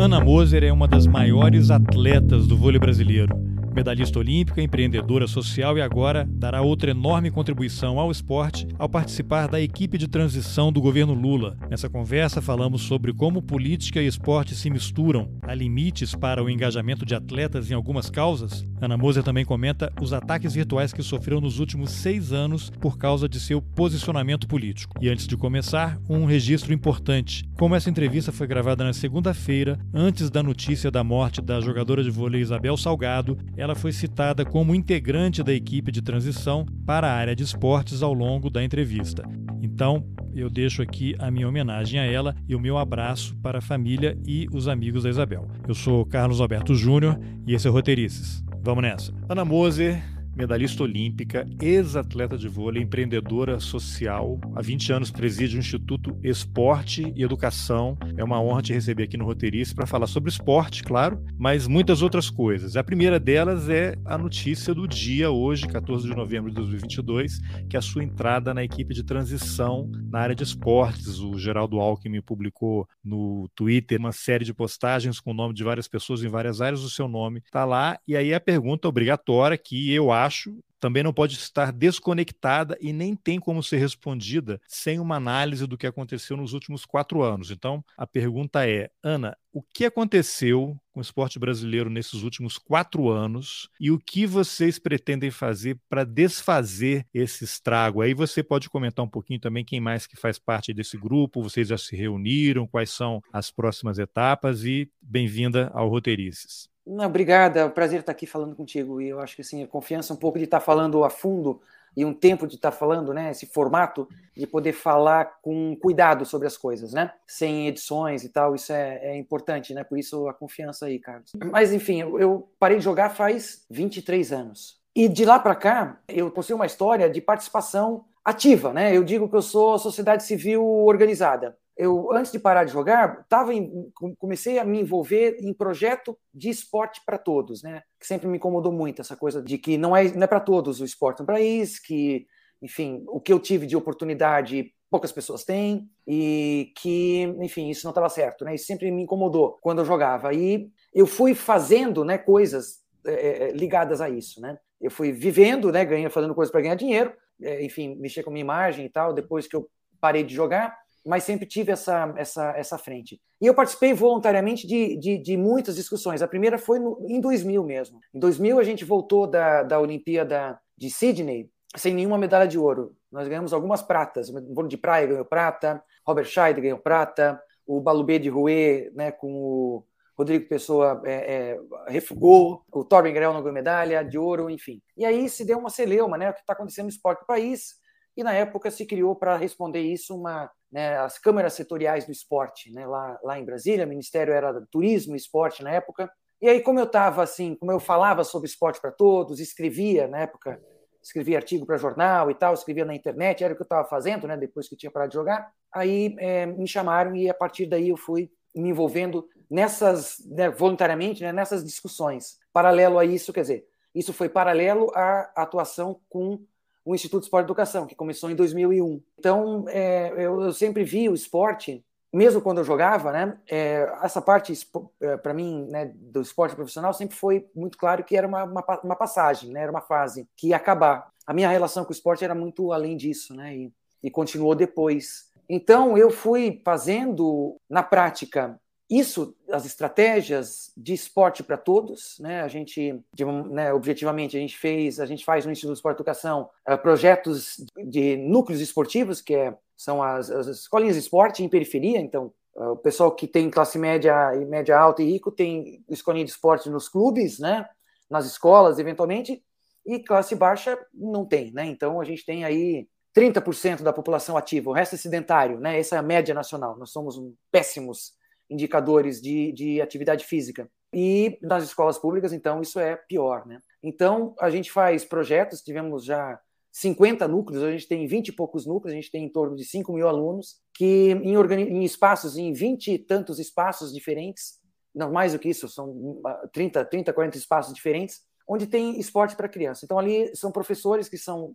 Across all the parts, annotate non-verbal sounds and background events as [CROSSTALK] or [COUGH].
Ana Moser é uma das maiores atletas do vôlei brasileiro. Medalhista olímpica, empreendedora social e agora dará outra enorme contribuição ao esporte ao participar da equipe de transição do governo Lula. Nessa conversa, falamos sobre como política e esporte se misturam, há limites para o engajamento de atletas em algumas causas. Ana Moser também comenta os ataques virtuais que sofreu nos últimos seis anos por causa de seu posicionamento político. E antes de começar, um registro importante. Como essa entrevista foi gravada na segunda-feira, antes da notícia da morte da jogadora de vôlei Isabel Salgado, ela foi citada como integrante da equipe de transição para a área de esportes ao longo da entrevista. Então, eu deixo aqui a minha homenagem a ela e o meu abraço para a família e os amigos da Isabel. Eu sou Carlos Alberto Júnior e esse é o Roteirices. Vamos nessa. Ana Moser, medalhista olímpica, ex-atleta de vôlei, empreendedora social. Há 20 anos preside o Instituto Esporte e Educação. É uma honra te receber aqui no Roteirice para falar sobre esporte, claro, mas muitas outras coisas. A primeira delas é a notícia do dia, hoje, 14 de novembro de 2022, que é a sua entrada na equipe de transição na área de esportes. O Geraldo Alckmin publicou no Twitter uma série de postagens com o nome de várias pessoas em várias áreas. O seu nome está lá. E aí a pergunta obrigatória que eu acho acho, também não pode estar desconectada e nem tem como ser respondida sem uma análise do que aconteceu nos últimos quatro anos. Então, a pergunta é, Ana, o que aconteceu com o esporte brasileiro nesses últimos quatro anos e o que vocês pretendem fazer para desfazer esse estrago? Aí você pode comentar um pouquinho também quem mais que faz parte desse grupo, vocês já se reuniram, quais são as próximas etapas e bem-vinda ao Roteirices. Não, obrigada, é um prazer estar aqui falando contigo. E eu acho que assim, a confiança um pouco de estar falando a fundo e um tempo de estar falando, né? Esse formato de poder falar com cuidado sobre as coisas, né? Sem edições e tal, isso é, é importante, né? Por isso a confiança aí, Carlos. Mas enfim, eu, parei de jogar faz 23 anos. E de lá para cá, eu postei uma história de participação ativa, né? Eu digo que eu sou sociedade civil organizada eu antes de parar de jogar, tava em, comecei a me envolver em projeto de esporte para todos, né? Que sempre me incomodou muito essa coisa de que não é não é para todos o esporte no país, que enfim, o que eu tive de oportunidade poucas pessoas têm e que, enfim, isso não estava certo, né? Isso sempre me incomodou quando eu jogava. E eu fui fazendo, né, coisas é, ligadas a isso, né? Eu fui vivendo, né, ganhando, fazendo coisas para ganhar dinheiro, é, enfim, mexer com minha imagem e tal, depois que eu parei de jogar mas sempre tive essa, essa, essa frente. E eu participei voluntariamente de, de, de muitas discussões. A primeira foi no, em 2000 mesmo. Em 2000 a gente voltou da, da Olimpíada de Sydney sem nenhuma medalha de ouro. Nós ganhamos algumas pratas. O vôlei de praia ganhou prata, Robert Scheid ganhou prata, o Balubê de Rouet, né, com o Rodrigo Pessoa é, é, refugou, o Torben Grell não ganhou medalha de ouro, enfim. E aí se deu uma celeuma, né, o que está acontecendo no esporte do país, e na época se criou para responder isso uma né, as câmaras setoriais do esporte, né, lá, lá em Brasília, o Ministério era Turismo e Esporte na época. E aí, como eu estava assim, como eu falava sobre esporte para todos, escrevia na época, escrevia artigo para jornal e tal, escrevia na internet, era o que eu estava fazendo, né, depois que tinha parado de jogar. Aí é, me chamaram e a partir daí eu fui me envolvendo nessas, né, voluntariamente, né, nessas discussões. Paralelo a isso, quer dizer, isso foi paralelo à atuação com o Instituto de Esporte e Educação, que começou em 2001. Então, é, eu, eu, sempre vi o esporte, mesmo quando eu jogava, né? É, essa parte, é, para mim, né, do esporte profissional, sempre foi muito claro que era uma, uma, uma, passagem, né? Era uma fase que ia acabar. A minha relação com o esporte era muito além disso, né? E, e continuou depois. Então, eu fui fazendo, na prática, isso, as estratégias de esporte para todos, né? A gente, de, né, objetivamente, a gente fez, a gente faz no Instituto de Esporte e Educação uh, projetos de núcleos esportivos, que é, são as, as escolinhas de esporte em periferia. Então, uh, o pessoal que tem classe média e média alta e rico tem escolinha de esporte nos clubes, né? Nas escolas, eventualmente, e classe baixa não tem, né? Então, a gente tem aí 30% da população ativa, o resto é sedentário, né? Essa é a média nacional. Nós somos péssimos indicadores de, de atividade física. E nas escolas públicas, então, isso é pior, né? Então, a gente faz projetos, tivemos já 50 núcleos, a gente tem 20 e poucos núcleos, a gente tem em torno de 5 mil alunos, que em, em espaços, em 20 e tantos espaços diferentes, não mais do que isso, são 30, 30 40 espaços diferentes, onde tem esporte para criança. Então, ali são professores que são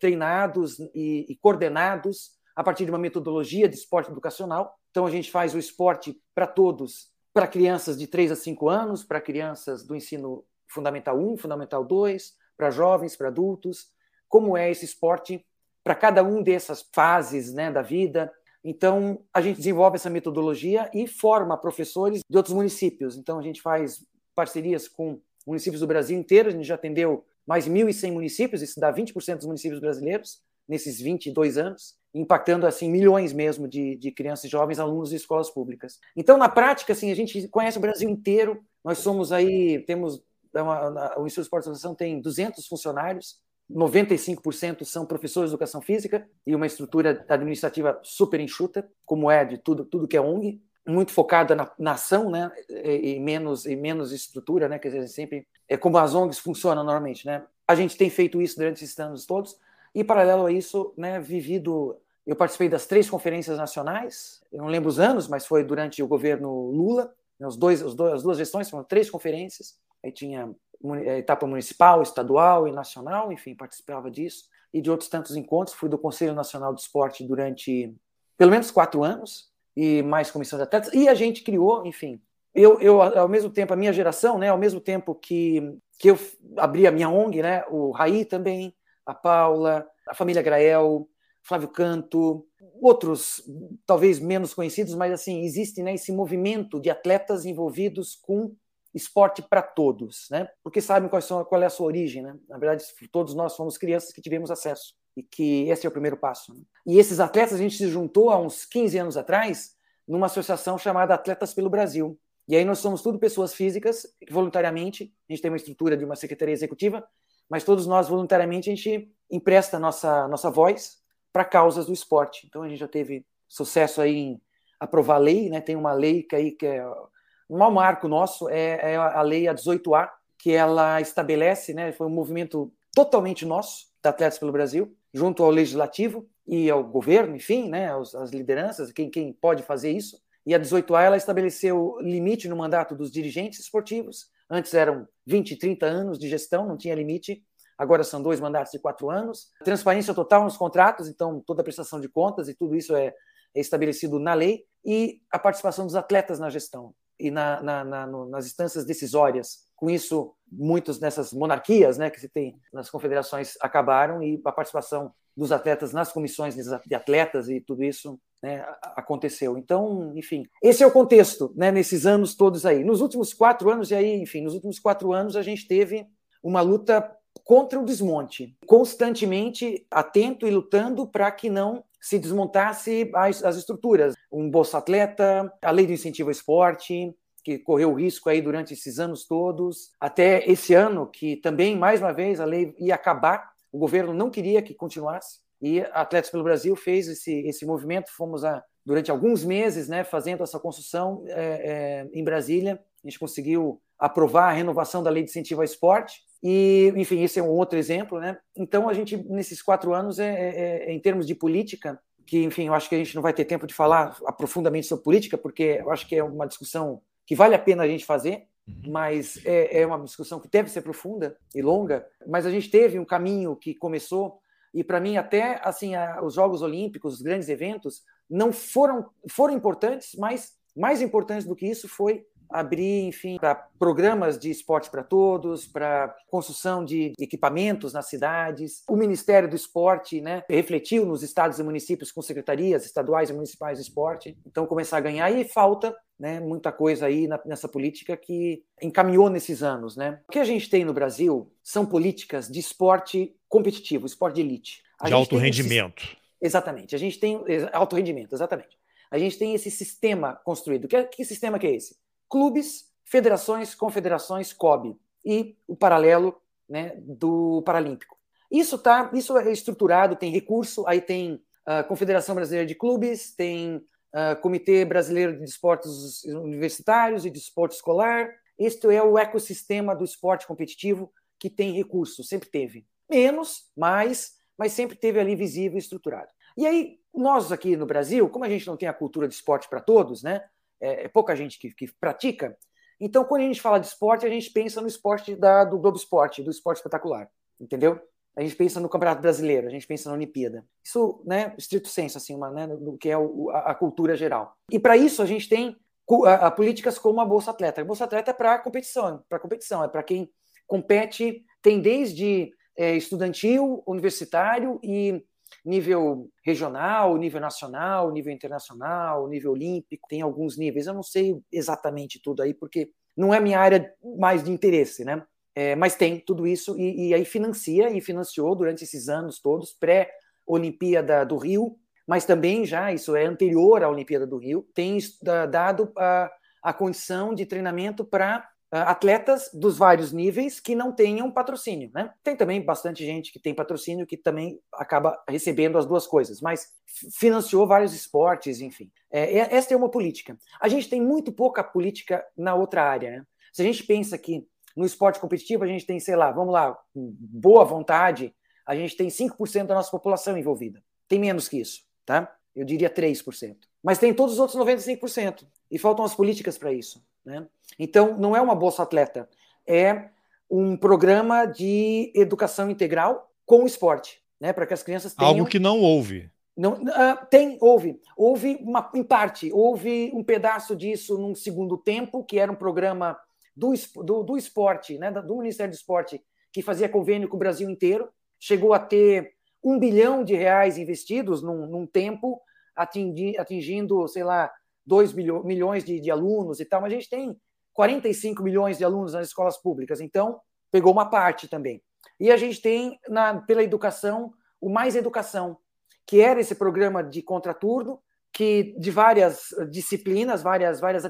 treinados e, e coordenados a partir de uma metodologia de esporte educacional. Então, a gente faz o esporte para todos, para crianças de 3 a 5 anos, para crianças do ensino fundamental 1, fundamental 2, para jovens, para adultos, como é esse esporte para cada um dessas fases né, da vida. Então, a gente desenvolve essa metodologia e forma professores de outros municípios. Então, a gente faz parcerias com municípios do Brasil inteiro, a gente já atendeu mais 1.100 municípios, isso dá 20% dos municípios brasileiros nesses 22 anos, impactando assim milhões mesmo de, de crianças e jovens alunos de escolas públicas. Então, na prática, assim, a gente conhece o Brasil inteiro, nós somos aí, temos, o Instituto de Esporte Associação tem 200 funcionários, 95% são professores de educação física e uma estrutura administrativa super enxuta, como é de tudo, tudo que é ONG, muito focada na, na ação, né, e, e, menos e menos estrutura, né, que sempre é como as ONGs funcionam normalmente, né. A gente tem feito isso durante esses anos todos e paralelo a isso, né, vivido eu participei das três conferências nacionais, eu não lembro os anos, mas foi durante o governo Lula, né, os dois, os dois as duas gestões foram três conferências, aí tinha é, etapa municipal, estadual e nacional, enfim, participava disso, e de outros tantos encontros. Fui do Conselho Nacional do Esporte durante pelo menos quatro anos, e mais comissão de atletas, e a gente criou, enfim. Eu, eu, ao mesmo tempo, a minha geração, né, ao mesmo tempo que, que eu abri a minha ONG, né, o Raí também, a Paula, a família Grael, Flávio Canto, outros talvez menos conhecidos, mas assim, existe né, esse movimento de atletas envolvidos com esporte para todos, né? Porque sabem quais são, qual é a sua origem, né? Na verdade, todos nós fomos crianças que tivemos acesso e que esse é o primeiro passo. Né? E esses atletas a gente se juntou há uns 15 anos atrás numa associação chamada Atletas pelo Brasil. E aí nós somos tudo pessoas físicas voluntariamente, a gente tem uma estrutura de uma secretaria executiva, mas todos nós voluntariamente a gente empresta nossa nossa voz para causas do esporte. Então a gente já teve sucesso aí em aprovar lei, né? Tem uma lei que aí que é um mau marco nosso é, é a lei a 18A, que ela estabelece, né, foi um movimento totalmente nosso, da Atletas pelo Brasil, junto ao Legislativo e ao governo, enfim, né, as, as lideranças, quem, quem pode fazer isso. E a 18A ela estabeleceu limite no mandato dos dirigentes esportivos. Antes eram 20, 30 anos de gestão, não tinha limite. Agora são dois mandatos de quatro anos. Transparência total nos contratos, então toda a prestação de contas e tudo isso é, é estabelecido na lei. E a participação dos atletas na gestão e na, na, na, no, nas instâncias decisórias. Com isso, muitas dessas monarquias né, que se tem nas confederações acabaram e a participação dos atletas nas comissões de atletas e tudo isso né, aconteceu. Então, enfim, esse é o contexto né, nesses anos todos aí. Nos últimos quatro anos, e aí, enfim, nos últimos quatro anos a gente teve uma luta contra o desmonte, constantemente atento e lutando para que não se desmontasse as, as estruturas. Um Bolsa Atleta, a lei do incentivo ao esporte, que correu risco aí durante esses anos todos, até esse ano, que também, mais uma vez, a lei ia acabar, o governo não queria que continuasse, e Atletas pelo Brasil fez esse, esse movimento, fomos a, durante alguns meses né, fazendo essa construção é, é, em Brasília, a gente conseguiu aprovar a renovação da lei de incentivo ao esporte, e, enfim, esse é um outro exemplo, né? Então, a gente, nesses quatro anos, é, é, é, em termos de política, que, enfim, eu acho que a gente não vai ter tempo de falar aprofundamente sobre política, porque eu acho que é uma discussão que vale a pena a gente fazer, uhum. mas é, é uma discussão que deve ser profunda e longa. Mas a gente teve um caminho que começou, e para mim, até assim, a, os Jogos Olímpicos, os grandes eventos, não foram, foram importantes, mas mais importante do que isso foi abrir, enfim, para programas de esporte para todos, para construção de equipamentos nas cidades. O Ministério do Esporte né, refletiu nos estados e municípios com secretarias estaduais e municipais de esporte, então começar a ganhar e falta né, muita coisa aí nessa política que encaminhou nesses anos. Né? O que a gente tem no Brasil são políticas de esporte competitivo, esporte de elite. A de alto rendimento. Esse... Exatamente, a gente tem alto rendimento, exatamente. A gente tem esse sistema construído. Que, que sistema que é esse? clubes, federações, confederações, COB e o paralelo né, do Paralímpico. Isso tá, isso é estruturado, tem recurso, aí tem a uh, Confederação Brasileira de Clubes, tem uh, Comitê Brasileiro de Esportes Universitários e de Esporte Escolar. Este é o ecossistema do esporte competitivo que tem recurso, sempre teve. Menos, mais, mas sempre teve ali visível e estruturado. E aí, nós aqui no Brasil, como a gente não tem a cultura de esporte para todos, né? É, é, pouca gente que, que, pratica. Então, quando a gente fala de esporte, a gente pensa no esporte da, do Globo Esporte, do esporte espetacular, entendeu? A gente pensa no Campeonato Brasileiro, a gente pensa na Olimpíada. Isso, né, estrito senso, assim, uma, né, do que é o, a, a, cultura geral. E para isso a gente tem a, a, políticas como a Bolsa Atleta. A Bolsa Atleta é para competição, para competição, é para quem compete, tem desde é, estudantil, universitário e nível regional, nível nacional, nível internacional, nível olímpico, tem alguns níveis. Eu não sei exatamente tudo aí, porque não é minha área mais de interesse, né? É, mas tem tudo isso e, e, aí financia e financiou durante esses anos todos, pré-Olimpíada do Rio, mas também já, isso é anterior à Olimpíada do Rio, tem dado a, a condição de treinamento para atletas dos vários níveis que não tenham patrocínio. Né? Tem também bastante gente que tem patrocínio que também acaba recebendo as duas coisas, mas financiou vários esportes, enfim. É, esta é uma política. A gente tem muito pouca política na outra área. Né? Se a gente pensa que no esporte competitivo a gente tem, sei lá, vamos lá, boa vontade, a gente tem 5% da nossa população envolvida. Tem menos que isso, tá? Eu diria 3%. Mas tem todos os outros 95%. E faltam as políticas para isso. Né? Então, não é uma Bolsa Atleta, é um programa de educação integral com o esporte, né? para que as crianças tenham... Algo que não houve. Não, uh, tem, houve. Houve uma, em parte, houve um pedaço disso num segundo tempo, que era um programa do, do, do esporte, né? do Ministério do Esporte, que fazia convênio com o Brasil inteiro, chegou a ter um bilhão de reais investidos num, num tempo, atingi, atingindo, sei lá, 2 milhões de, de alunos e tal, mas a gente tem 45 milhões de alunos nas escolas públicas, então pegou uma parte também. E a gente tem, na, pela educação, o Mais Educação, que era esse programa de contraturno, que de várias disciplinas, várias, várias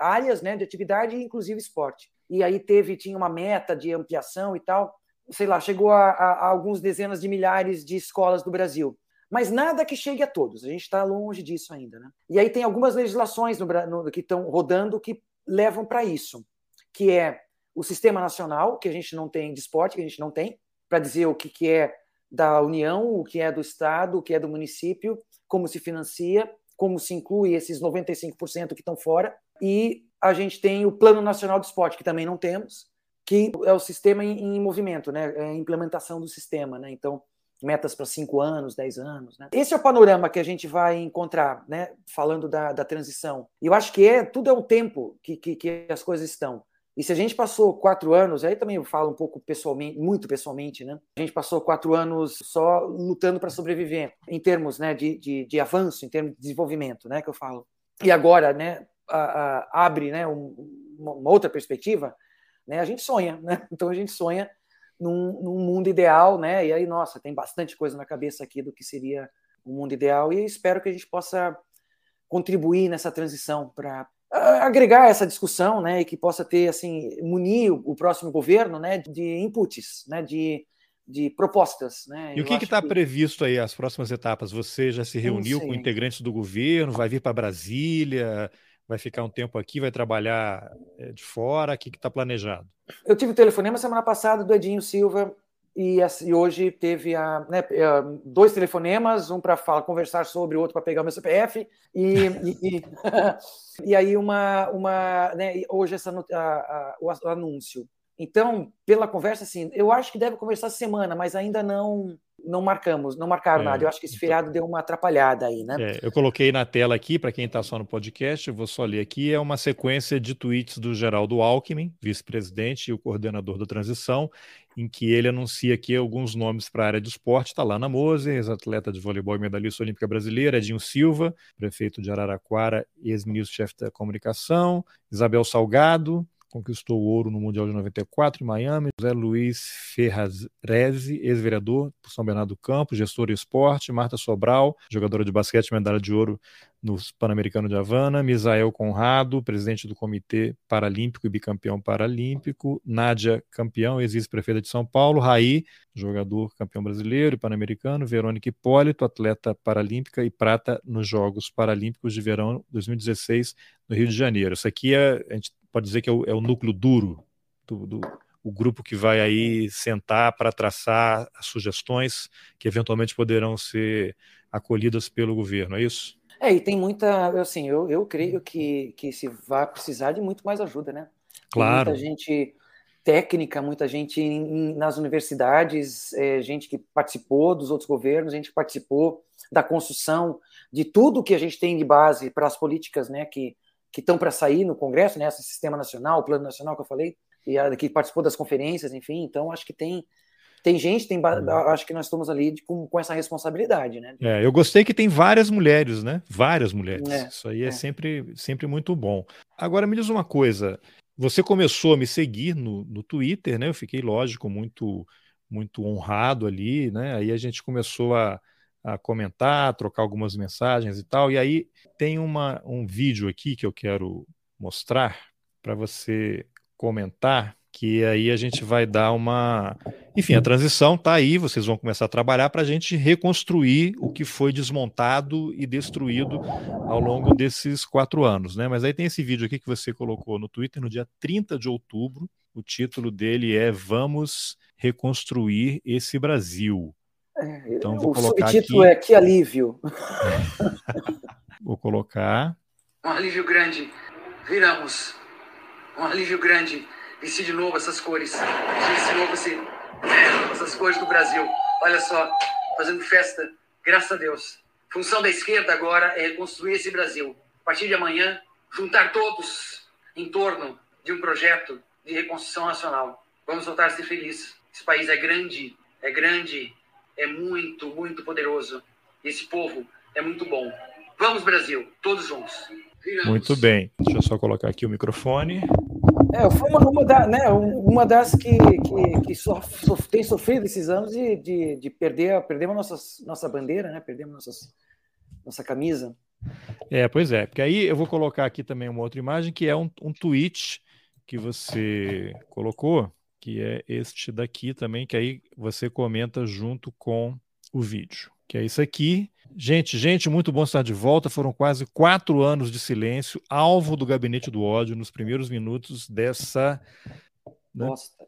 áreas né, de atividade, inclusive esporte. E aí teve, tinha uma meta de ampliação e tal, sei lá, chegou a, a, a alguns dezenas de milhares de escolas do Brasil mas nada que chegue a todos. A gente está longe disso ainda. Né? E aí tem algumas legislações no, no, que estão rodando que levam para isso, que é o sistema nacional, que a gente não tem de esporte, que a gente não tem, para dizer o que, que é da União, o que é do Estado, o que é do município, como se financia, como se inclui esses 95% que estão fora. E a gente tem o Plano Nacional de Esporte, que também não temos, que é o sistema em, em movimento, né? é a implementação do sistema. Né? Então, metas para cinco anos, dez anos. Né? Esse é o panorama que a gente vai encontrar, né? falando da, da transição. E eu acho que é tudo é o tempo que, que, que, as coisas estão. E se a gente passou quatro anos, aí também eu falo um pouco pessoalmente, muito pessoalmente, né? A gente passou quatro anos só lutando para sobreviver, em termos né, de, de, de, avanço, em termos de desenvolvimento, né? Que eu falo. E agora, né? A, a, abre né, um, uma outra perspectiva, né? A gente sonha, né? [LAUGHS] Então a gente sonha num, num, mundo ideal, né? E aí, nossa, tem bastante coisa na cabeça aqui do que seria o um mundo ideal e espero que a gente possa contribuir nessa transição para agregar essa discussão, né? E que possa ter assim munir o, próximo governo, né? De inputs, né? De de propostas. Né? E o que está que... previsto aí, as próximas etapas? Você já se reuniu com integrantes do governo, vai vir para Brasília? Vai ficar um tempo aqui, vai trabalhar eh, de fora? O que está planejado? Eu tive o telefonema semana passada do Edinho Silva e, e hoje teve a, né, eh, dois telefonemas, um para conversar sobre, o outro para pegar o meu CPF e, e, e, [LAUGHS] [LAUGHS] e aí uma, uma né, hoje essa, a, a, o anúncio. Então, pela conversa, assim, eu acho que deve conversar semana, mas ainda não não marcamos, não marcaram é, nada. Eu acho que esse então feriado deu uma atrapalhada aí, né? É, eu coloquei na tela aqui, para quem está só no podcast, eu vou só ler aqui, é uma sequência de tweets do Geraldo Alckmin, vice-presidente e o coordenador da transição, em que ele anuncia aqui alguns nomes para a área de esporte. Está lá na Moser, ex-atleta de voleibol e medalhista olímpica brasileira, Edinho Silva, prefeito de Araraquara, ex-ministro-chefe da comunicação, Isabel Salgado, conquistou o ouro no Mundial de 94 em Miami. José Luiz Ferrazese, ex-vereador por São Bernardo do Campo, gestor de esporte. Marta Sobral, jogadora de basquete, medalha de ouro no Pan-Americano de Havana, Misael Conrado, presidente do Comitê Paralímpico e bicampeão paralímpico, Nádia, campeão, ex-prefeita de São Paulo, Raí, jogador campeão brasileiro e pan-americano, Verônica Hipólito, atleta paralímpica e prata nos Jogos Paralímpicos de Verão 2016 no Rio de Janeiro. Isso aqui é, a gente pode dizer que é o, é o núcleo duro do, do o grupo que vai aí sentar para traçar as sugestões que eventualmente poderão ser acolhidas pelo governo, é isso? É, e tem muita, assim, eu, eu creio que, que se vai precisar de muito mais ajuda, né? Claro. Tem muita gente técnica, muita gente em, nas universidades, é, gente que participou dos outros governos, gente que participou da construção de tudo que a gente tem de base para as políticas, né, que que estão para sair no Congresso, né, esse sistema nacional, o plano nacional que eu falei, e a, que participou das conferências, enfim, então acho que tem tem gente, tem, uhum. acho que nós estamos ali com, com essa responsabilidade, né? É, eu gostei que tem várias mulheres, né? Várias mulheres. É, Isso aí é, é, sempre, sempre muito bom. Agora me diz uma coisa. Você começou a me seguir no, no Twitter, né? Eu fiquei, lógico, muito, muito honrado ali, né? Aí a gente começou a, a comentar, a trocar algumas mensagens e tal. E aí tem uma, um vídeo aqui que eu quero mostrar para você comentar que aí a gente vai dar uma. Enfim, a transição está aí, vocês vão começar a trabalhar para a gente reconstruir o que foi desmontado e destruído ao longo desses quatro anos. Né? Mas aí tem esse vídeo aqui que você colocou no Twitter no dia 30 de outubro. O título dele é Vamos Reconstruir esse Brasil. É, então, vou o colocar subtítulo aqui... é Que Alívio. [LAUGHS] vou colocar. Um alívio grande. Viramos. Um alívio grande vestir de novo essas cores, vestir de novo esse, é, essas cores do Brasil. Olha só, fazendo festa, graças a Deus. Função da esquerda agora é reconstruir esse Brasil. A partir de amanhã, juntar todos em torno de um projeto de reconstrução nacional. Vamos voltar a ser felizes. Esse país é grande, é grande, é muito, muito poderoso. Esse povo é muito bom. Vamos, Brasil, todos juntos. Viramos. Muito bem. Deixa eu só colocar aqui o microfone. É, foi uma, uma, da, né, uma das que, que, que sof, sof, tem sofrido esses anos de, de, de perder, perdemos nossas, nossa bandeira, né? Perdemos nossas, nossa camisa. É, pois é, porque aí eu vou colocar aqui também uma outra imagem que é um, um tweet que você colocou, que é este daqui também, que aí você comenta junto com o vídeo. Que é isso aqui. Gente, gente, muito bom estar de volta. Foram quase quatro anos de silêncio, alvo do gabinete do ódio nos primeiros minutos dessa. Né? Bosta.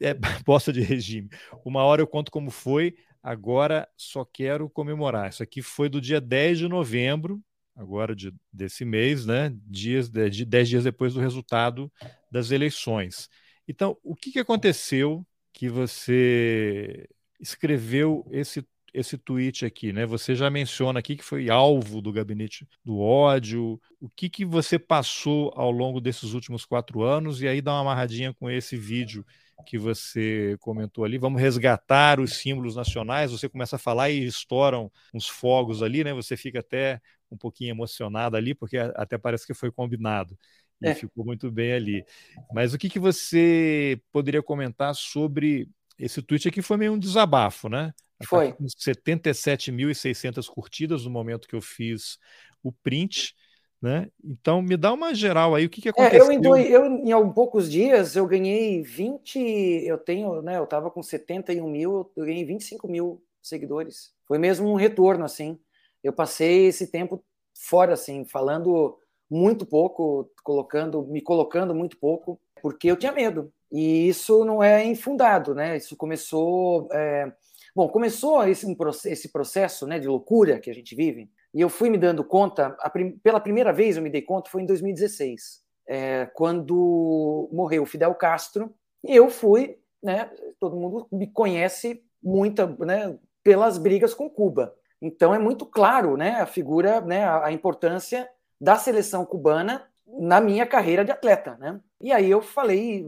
É, [LAUGHS] bosta de regime. Uma hora eu conto como foi, agora só quero comemorar. Isso aqui foi do dia 10 de novembro, agora de, desse mês, né? Dias, de, dez dias depois do resultado das eleições. Então, o que, que aconteceu que você escreveu esse esse tweet aqui, né? Você já menciona aqui que foi alvo do gabinete do ódio. O que, que você passou ao longo desses últimos quatro anos? E aí dá uma amarradinha com esse vídeo que você comentou ali. Vamos resgatar os símbolos nacionais. Você começa a falar e estouram uns fogos ali, né? Você fica até um pouquinho emocionado ali, porque até parece que foi combinado. E é. ficou muito bem ali. Mas o que, que você poderia comentar sobre esse tweet aqui? Foi meio um desabafo, né? Foi. com 77.600 curtidas no momento que eu fiz o print. Né? Então, me dá uma geral aí, o que, que aconteceu? É, eu, em dois, eu, em poucos dias, eu ganhei 20, eu tenho, né, eu tava com 71 mil, eu ganhei 25 mil seguidores. Foi mesmo um retorno, assim. Eu passei esse tempo fora, assim, falando muito pouco, colocando, me colocando muito pouco, porque eu tinha medo. E isso não é infundado, né? Isso começou... É, Bom, começou esse, esse processo né, de loucura que a gente vive, e eu fui me dando conta, prim, pela primeira vez eu me dei conta, foi em 2016, é, quando morreu Fidel Castro, e eu fui, né, todo mundo me conhece muita, né, pelas brigas com Cuba. Então é muito claro né, a figura, né, a, a importância da seleção cubana na minha carreira de atleta, né? E aí eu falei,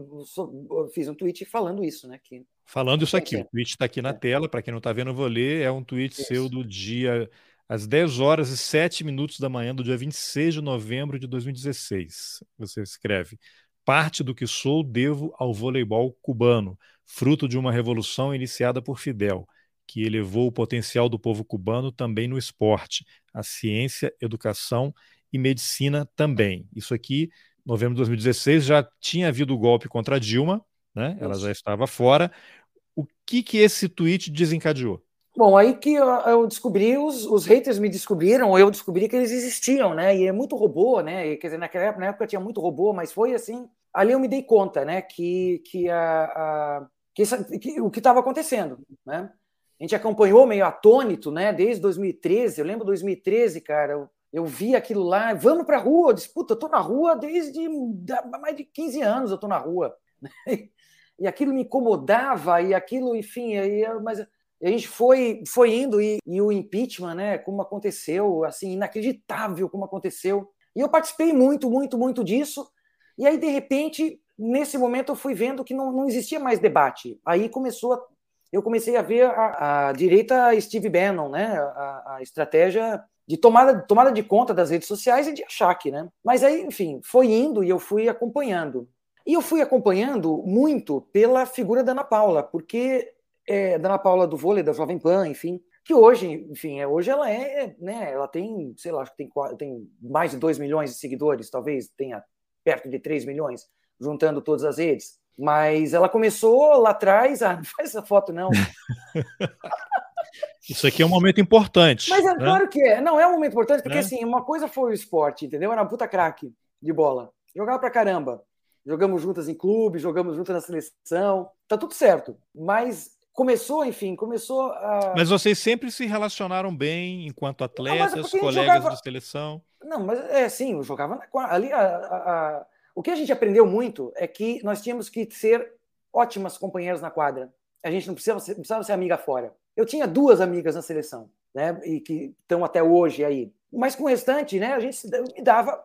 fiz um tweet falando isso, né? Que Falando isso aqui, o tweet está aqui na é. tela, para quem não está vendo, eu vou ler. É um tweet isso. seu do dia às 10 horas e 7 minutos da manhã do dia 26 de novembro de 2016. Você escreve: Parte do que sou devo ao voleibol cubano, fruto de uma revolução iniciada por Fidel. que elevou o potencial do povo cubano também no esporte, a ciência, educação e medicina também. Isso aqui, novembro de 2016, já tinha havido o golpe contra Dilma, né? Ela já estava fora. Que que esse tweet desencadeou? Bom, aí que eu descobri, os, os haters me descobriram, eu descobri que eles existiam, né? E é muito robô, né? E, quer dizer, naquela época, na época tinha muito robô, mas foi assim. Ali eu me dei conta, né? Que, que, a, a que, que o que estava acontecendo, né? A gente acompanhou meio atônito, né? Desde 2013. Eu lembro 2013, cara. Eu, eu vi aquilo lá. Vamos para a rua. Eu disse, puta, eu tô na rua desde mais de 15 anos. Eu tô na rua. E aquilo me incomodava e aquilo, enfim, aí, mas a gente foi, foi indo e, e, o impeachment, né, como aconteceu, assim, inacreditável como aconteceu. E eu participei muito, muito, muito disso. E aí, de repente, nesse momento, eu fui vendo que não, não existia mais debate. Aí começou a, eu comecei a ver a, a direita Steve Bannon, né, a, a, estratégia de tomada, tomada de conta das redes sociais e de achaque, né? Mas aí, enfim, foi indo e eu fui acompanhando. E eu fui acompanhando muito pela figura da Ana Paula, porque é, da Ana Paula do vôlei, da Jovem Pan, enfim, que hoje, enfim, é, hoje ela é, né, ela tem, sei lá, acho que tem, tem mais de 2 milhões de seguidores, talvez tenha perto de 3 milhões, juntando todas as redes. Mas ela começou lá atrás, ah, [LAUGHS] não faz essa foto não. [LAUGHS] Isso aqui é um momento importante. Mas é né? claro que é. Não, é um momento importante, porque né? assim, uma coisa foi o esporte, entendeu? Era puta craque de bola. Jogava pra caramba. Jogamos juntas em clube, jogamos juntas na seleção. Tá tudo certo. Mas começou, enfim, começou a. Mas vocês sempre se relacionaram bem enquanto atletas, não, é colegas jogava... de seleção? Não, mas é sim, eu jogava na... ali. A, a, a... O que a gente aprendeu muito é que nós tínhamos que ser ótimas companheiras na quadra. A gente não precisava ser, precisava ser amiga fora. Eu tinha duas amigas na seleção, né? E que estão até hoje aí. Mas com o restante, né? A gente me dava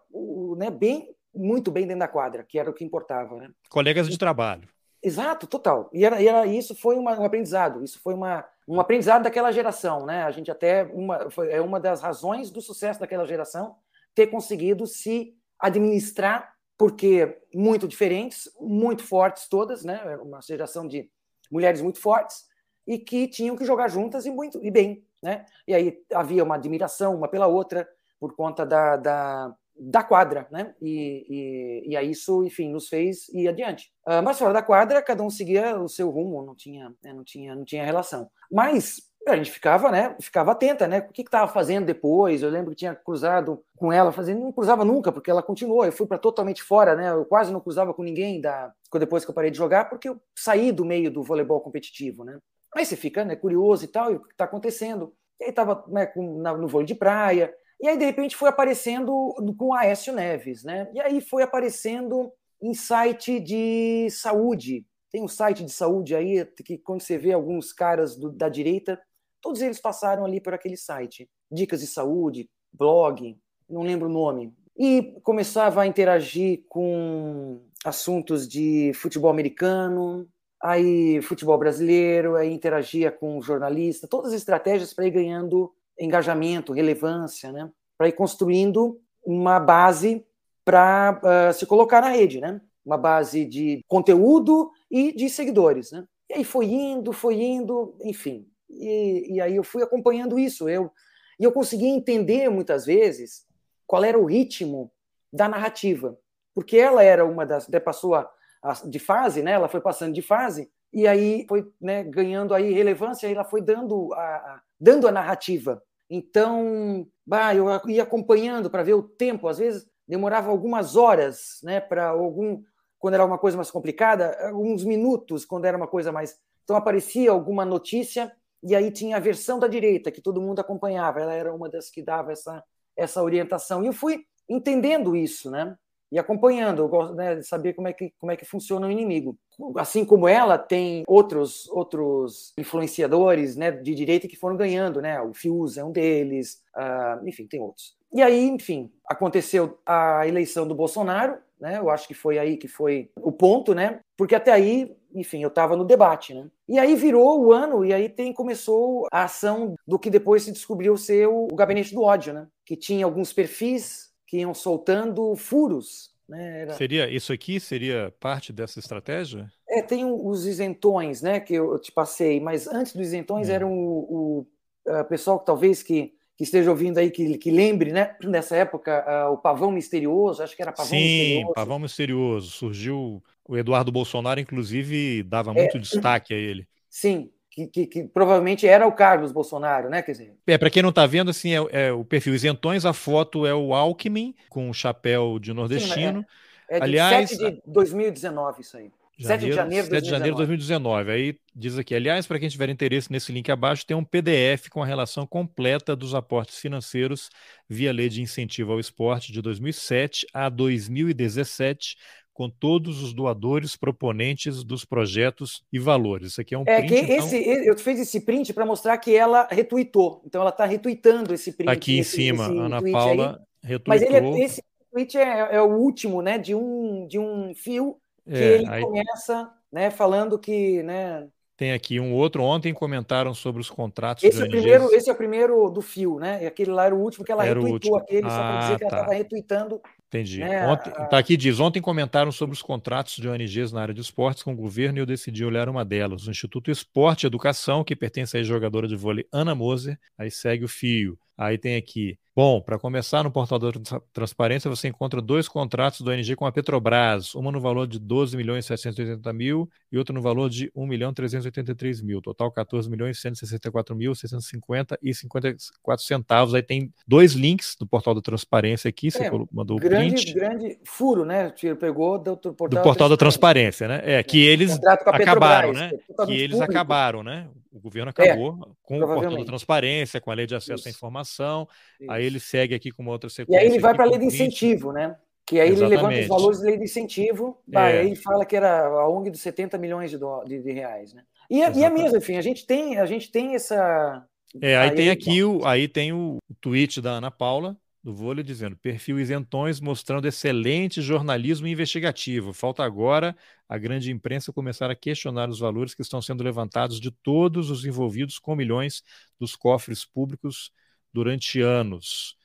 né, bem, muito bem dentro da quadra, que era o que importava, né? Colegas de trabalho. Exato, total. E, era, e era, isso foi uma, um aprendizado. Isso foi uma, um aprendizado daquela geração, né? A gente até uma, foi, é uma das razões do sucesso daquela geração ter conseguido se administrar, porque muito diferentes, muito fortes todas, né? Uma geração de mulheres muito fortes e que tinham que jogar juntas e muito e bem, né? E aí havia uma admiração uma pela outra por conta da, da da quadra, né? E, e, e aí isso, enfim, nos fez ir adiante. Uh, mas fora da quadra, cada um seguia o seu rumo, não tinha, né, não tinha, não tinha relação. Mas a gente ficava, né? Ficava atenta, né? O que estava fazendo depois? Eu lembro que tinha cruzado com ela, fazendo, não cruzava nunca, porque ela continuou. Eu fui para totalmente fora, né? Eu quase não cruzava com ninguém da depois que eu parei de jogar, porque eu saí do meio do voleibol competitivo, né? Aí você fica, né? Curioso e tal, e o que está acontecendo? E aí estava né, no vôlei de praia, e aí, de repente, foi aparecendo com Aécio Neves, né? E aí foi aparecendo em site de saúde. Tem um site de saúde aí que, quando você vê alguns caras do, da direita, todos eles passaram ali por aquele site. Dicas de saúde, blog, não lembro o nome. E começava a interagir com assuntos de futebol americano, aí futebol brasileiro, aí interagia com jornalista, todas as estratégias para ir ganhando engajamento, relevância, né? Para ir construindo uma base para uh, ah, se colocar na rede, né? Uma base de conteúdo e de seguidores, né? E aí foi indo, foi indo, enfim. E, e aí eu fui acompanhando isso. Eu, e eu consegui entender muitas vezes qual era o ritmo da narrativa, porque ela era uma das, até passou a, a, de fase, né? Ela foi passando de fase e aí foi né, ganhando aí relevância, e ela foi dando a, a, dando a narrativa. Então, bah, eu ia acompanhando para ver o tempo, às vezes demorava algumas horas, né, para algum quando era uma coisa mais complicada, alguns minutos quando era uma coisa mais. Então aparecia alguma notícia e aí tinha a versão da direita que todo mundo acompanhava. Ela era uma das que dava essa essa orientação. E eu fui entendendo isso, né? E acompanhando, eu gosto né, de saber como é, que, como é que funciona o inimigo. Assim como ela, tem outros outros influenciadores né, de direita que foram ganhando, né? O Fius é um deles, uh, enfim, tem outros. E aí, enfim, aconteceu a eleição do Bolsonaro, né? Eu acho que foi aí que foi o ponto, né? Porque até aí, enfim, eu estava no debate, né? E aí virou o ano e aí tem começou a ação do que depois se descobriu ser o, o gabinete do ódio, né? Que tinha alguns perfis que iam soltando furos. Né? Era... Seria isso aqui seria parte dessa estratégia? É, tem os isentões, né, que eu te passei, mas antes dos isentões é. eram o, o pessoal que talvez que, que esteja ouvindo aí, que, que lembre, né, [CLEARS THROAT] nessa época, uh, o Pavão Misterioso, acho que era Pavão Sim, Misterioso. Sim, Pavão Misterioso. Surgiu, o Eduardo Bolsonaro, inclusive, dava muito é, destaque a ele. Sim, que, que, que, provavelmente era o Carlos Bolsonaro, né? Quer dizer. É, para quem não está vendo, assim, é, é, o perfil isentões, a foto é o Alckmin com o chapéu de nordestino. Sim, é, é de aliás, 7 de 2019 isso aí. Janeiro, 7 de janeiro de 7 de janeiro de 2019. Aí diz aqui, aliás, para quem tiver interesse nesse link abaixo, tem um PDF com a relação completa dos aportes financeiros via Lei de Incentivo ao Esporte de 2007 a 2017 com todos os doadores proponentes dos projetos e valores. Isso aqui é um é, print. Que esse, então... Eu fiz esse print para mostrar que ela retweetou. Então ela está retweetando esse print. Aqui esse, em cima, Ana Paula aí. retweetou. Mas ele é, esse tweet é, é, o último, né, de um de um fio que é, ele aí... começa, né, falando que, né, tem aqui um outro. Ontem comentaram sobre os contratos. Esse, é o primeiro, esse é o primeiro do fio, né? E aquele lá era o último que ela era retweetou aquele, ah, só para dizer que tá. ela estava retweetando Entendi. Né? Ontem, tá aqui diz, ontem comentaram sobre os contratos de ONGs na área de esportes com o governo e eu decidi olhar uma delas, o Instituto Esporte e Educação, que pertence à jogadora de vôlei Ana Moser, aí segue o fio. Aí tem aqui Bom, para começar, no portal da Transparência você encontra dois contratos do ONG com a Petrobras, uma no valor de 12 milhões 780 mil e outra no valor de 1 milhão 383 mil, total 14 milhões 164 mil 650 e 54 centavos. Aí tem dois links do portal da Transparência aqui, você é, mandou grande, o print. Grande furo, né? Tiro pegou do, do portal, do portal da, Transparência. da Transparência, né? É, que é, eles acabaram, né? É que eles público. acabaram, né? O governo acabou é, com o portal da transparência, com a lei de acesso Isso. à informação. Isso. Aí ele segue aqui com uma outra sequência. E aí ele vai para a lei de incentivo, né? Que aí Exatamente. ele levanta os valores da lei de incentivo, é. aí fala que era a ONG dos 70 milhões de, do, de, de reais, né? E, é, e é mesmo, enfim, a gente tem, a gente tem essa. É, aí, aí tem aqui o, aí tem o tweet da Ana Paula, do vôlei dizendo: perfil isentões mostrando excelente jornalismo investigativo. Falta agora a grande imprensa começar a questionar os valores que estão sendo levantados de todos os envolvidos com milhões dos cofres públicos durante anos.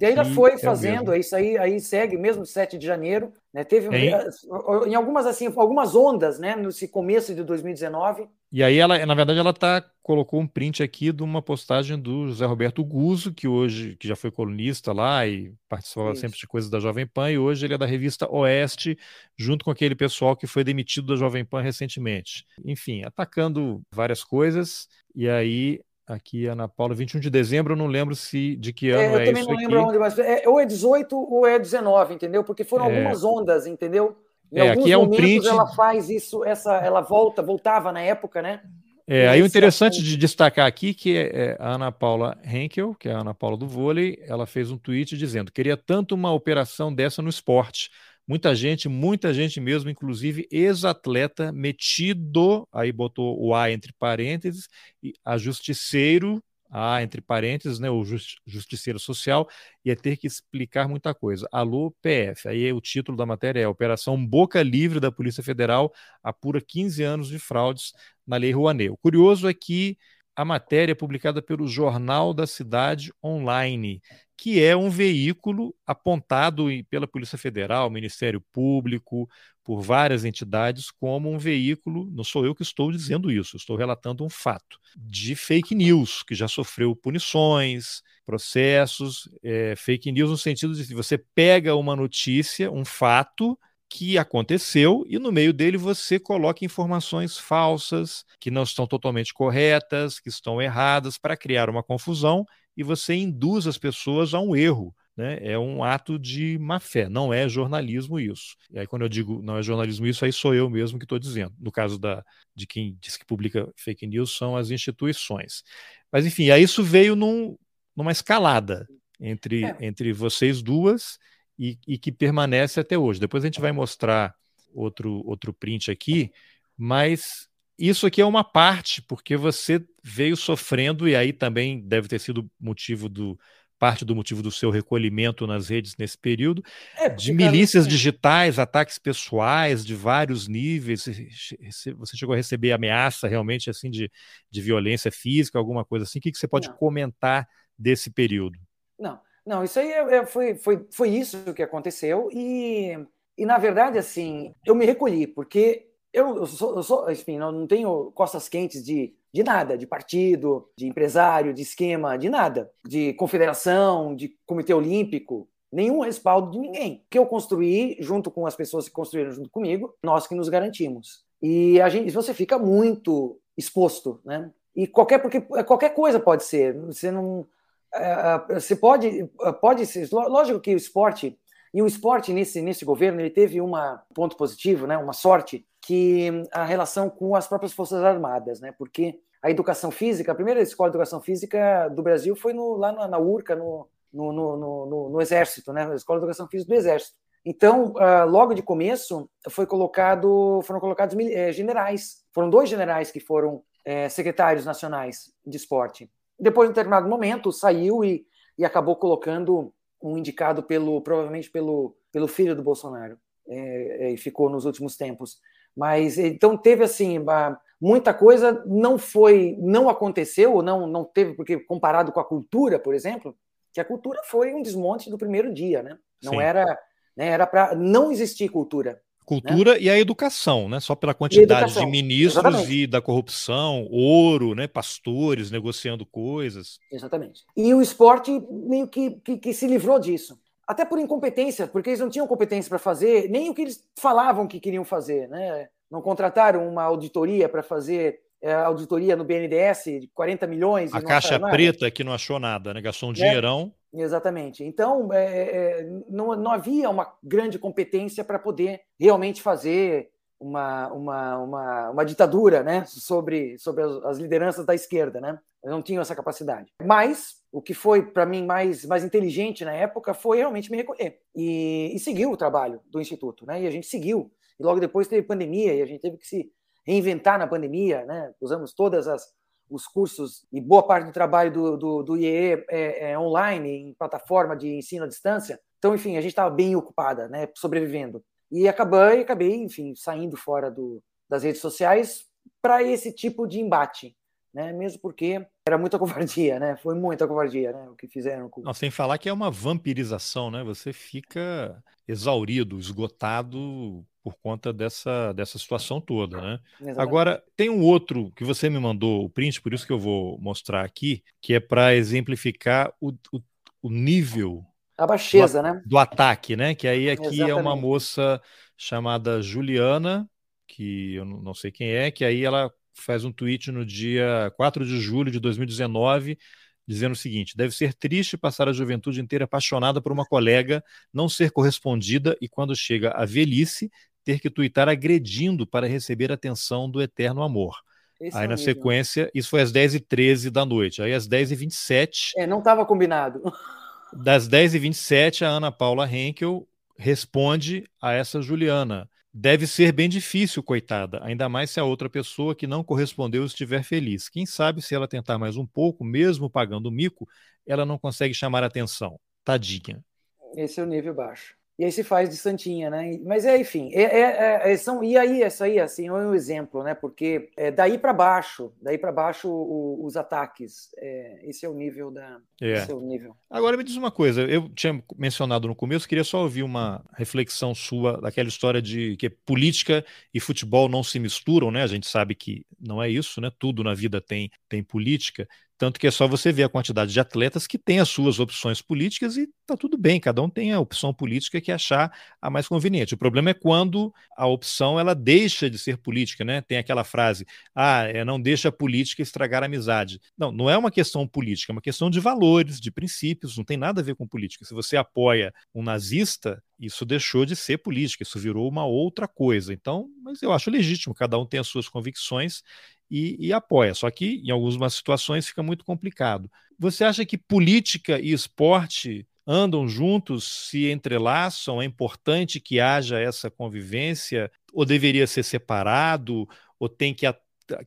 E ainda foi é fazendo, isso aí, aí segue, mesmo 7 de janeiro, né? Teve em... em algumas assim, algumas ondas, né? Nesse começo de 2019. E aí ela, na verdade, ela tá colocou um print aqui de uma postagem do José Roberto Guzzo, que hoje que já foi colunista lá e participava isso. sempre de coisas da Jovem Pan, e hoje ele é da revista Oeste, junto com aquele pessoal que foi demitido da Jovem Pan recentemente. Enfim, atacando várias coisas. E aí Aqui, Ana Paula, 21 de dezembro, eu não lembro se de que ano é, eu é também não lembro onde, mas é, ou é 18 ou é 19, entendeu? Porque foram é. algumas ondas, entendeu? Em é, aqui é um print. Ela faz isso, essa, ela volta, voltava na época, né? É, aí o interessante de destacar aqui que é, é a Ana Paula Henkel, que é a Ana Paula do vôlei, ela fez um tweet dizendo: queria tanto uma operação dessa no esporte. Muita gente, muita gente mesmo, inclusive ex-atleta metido, aí botou o A entre parênteses, e a justiceiro, A entre parênteses, né, o justiceiro social, ia ter que explicar muita coisa. Alô, PF. Aí o título da matéria é Operação Boca Livre da Polícia Federal apura 15 anos de fraudes na Lei Rouanet. O curioso é que a matéria publicada pelo Jornal da Cidade Online, que é um veículo apontado pela Polícia Federal, Ministério Público, por várias entidades, como um veículo, não sou eu que estou dizendo isso, estou relatando um fato, de fake news, que já sofreu punições, processos, é, fake news no sentido de que você pega uma notícia, um fato, que aconteceu e no meio dele você coloca informações falsas, que não estão totalmente corretas, que estão erradas, para criar uma confusão e você induz as pessoas a um erro. Né? É um ato de má fé, não é jornalismo isso. E aí, quando eu digo não é jornalismo isso, aí sou eu mesmo que estou dizendo. No caso da, de quem diz que publica fake news, são as instituições. Mas, enfim, aí isso veio num, numa escalada entre, é. entre vocês duas e, e que permanece até hoje. Depois a gente vai mostrar outro, outro print aqui, mas isso aqui é uma parte, porque você veio sofrendo, e aí também deve ter sido motivo do parte do motivo do seu recolhimento nas redes nesse período, é, de milícias cara, digitais, ataques pessoais de vários níveis. Você chegou a receber ameaça realmente assim de, de violência física, alguma coisa assim? O que, que você pode Não. comentar desse período? Não, não, isso aí é, é, foi, foi, foi isso que aconteceu e, e, na verdade, assim, eu me recolhi, porque eu, eu, sou, eu sou, enfim, não tenho costas quentes de, de nada, de partido, de empresário, de esquema, de nada, de confederação, de comitê olímpico, nenhum respaldo de ninguém. O que eu construí junto com as pessoas que construíram junto comigo, nós que nos garantimos. E a gente, você fica muito exposto, né? E qualquer porque qualquer coisa pode ser. Você não, é, é, você pode, pode ser. Lógico que o esporte e o esporte nesse nesse governo ele teve um ponto positivo, né? Uma sorte que a relação com as próprias forças armadas, né? Porque a educação física, a primeira escola de educação física do Brasil foi no, lá na, na URCA, no, no, no, no, Exército, né? A escola de educação física do Exército. Então, uh, logo de começo, foi colocado, foram colocados eh, generais. Foram dois generais que foram eh, secretários nacionais de esporte. Depois, em determinado momento, saiu e, e acabou colocando um indicado pelo, provavelmente pelo, pelo filho do Bolsonaro, é, e ficou nos últimos tempos. Mas então teve assim muita coisa não foi, não aconteceu, não não teve porque comparado com a cultura, por exemplo, que a cultura foi um desmonte do primeiro dia, né? Não Sim. era, né, era para não existir cultura. Cultura né? e a educação, né? Só pela quantidade de ministros Exatamente. e da corrupção, ouro, né? Pastores negociando coisas. Exatamente. E o esporte meio que, que, que se livrou disso até por incompetência, porque eles não tinham competência para fazer nem o que eles falavam que queriam fazer, né? Não contrataram uma auditoria para fazer é, auditoria no BNDES de 40 milhões. A caixa preta que não achou nada, né? Gastou um né? dinheirão. Exatamente. Então, é, é, não, não havia uma grande competência para poder realmente fazer uma, uma, uma, uma, ditadura né, sobre, sobre as, as, lideranças da esquerda. Né? não tinham essa capacidade. Mas o que foi para mim mais, mais inteligente na época foi realmente me recolher e, e seguir o trabalho do Instituto. Né? E a gente seguiu. E logo depois teve pandemia e a gente teve que se reinventar na pandemia. Né? Usamos todas as os cursos e boa parte do trabalho do, do, do IEE é, é online, em plataforma de ensino à distância. Então, enfim, a gente estava bem ocupada, né, sobrevivendo. E acabei, acabei, enfim, saindo fora do, das redes sociais para esse tipo de embate né? Mesmo porque era muita [LAUGHS] covardia, né? Foi muita covardia, né? O que fizeram. Com... Não, sem falar que é uma vampirização, né? Você fica exaurido, esgotado por conta dessa, dessa situação toda, né? Exatamente. Agora, tem um outro que você me mandou o print, por isso que eu vou mostrar aqui, que é para exemplificar o, o, o, nível... A baixeza, do, né? Do ataque, né? Que aí aqui Exatamente. é uma moça chamada Juliana, que eu não sei quem é, que aí ela faz um tweet no dia 4 de julho de 2019, dizendo o seguinte: deve ser triste passar a juventude inteira apaixonada por uma colega, não ser correspondida e, quando chega a velhice, ter que tuitar agredindo para receber a atenção do eterno amor. Esse aí, é na sequência, isso foi às 10h13 da noite. Aí, às 10h27. É, não estava combinado. Das 10h27, a Ana Paula Henkel responde a essa Juliana. Deve ser bem difícil, coitada, ainda mais se a outra pessoa que não correspondeu estiver feliz. Quem sabe se ela tentar mais um pouco, mesmo pagando o mico, ela não consegue chamar atenção. Tadinha. Esse é o nível baixo. E aí se faz de santinha, né? Mas é, enfim, é, é, é, são, e aí, essa aí, assim, é um exemplo, né? Porque é, daí para baixo, daí para baixo o, os ataques, é, esse é o nível da. É. Esse é o nível. Agora me diz uma coisa, eu tinha mencionado no começo, queria só ouvir uma reflexão sua daquela história de que política e futebol não se misturam, né? A gente sabe que não é isso, né? Tudo na vida tem, tem política. Tanto que é só você ver a quantidade de atletas que têm as suas opções políticas e tá tudo bem, cada um tem a opção política que achar a mais conveniente. O problema é quando a opção ela deixa de ser política, né? Tem aquela frase: "Ah, é, não deixa a política estragar a amizade". Não, não é uma questão política, é uma questão de valores, de princípios, não tem nada a ver com política. Se você apoia um nazista, isso deixou de ser política, isso virou uma outra coisa. Então, mas eu acho legítimo, cada um tem as suas convicções e, e, apoia. Só que em algumas situações fica muito complicado. Você acha que política e esporte andam juntos, se entrelaçam? É importante que haja essa convivência? Ou deveria ser separado? Ou tem que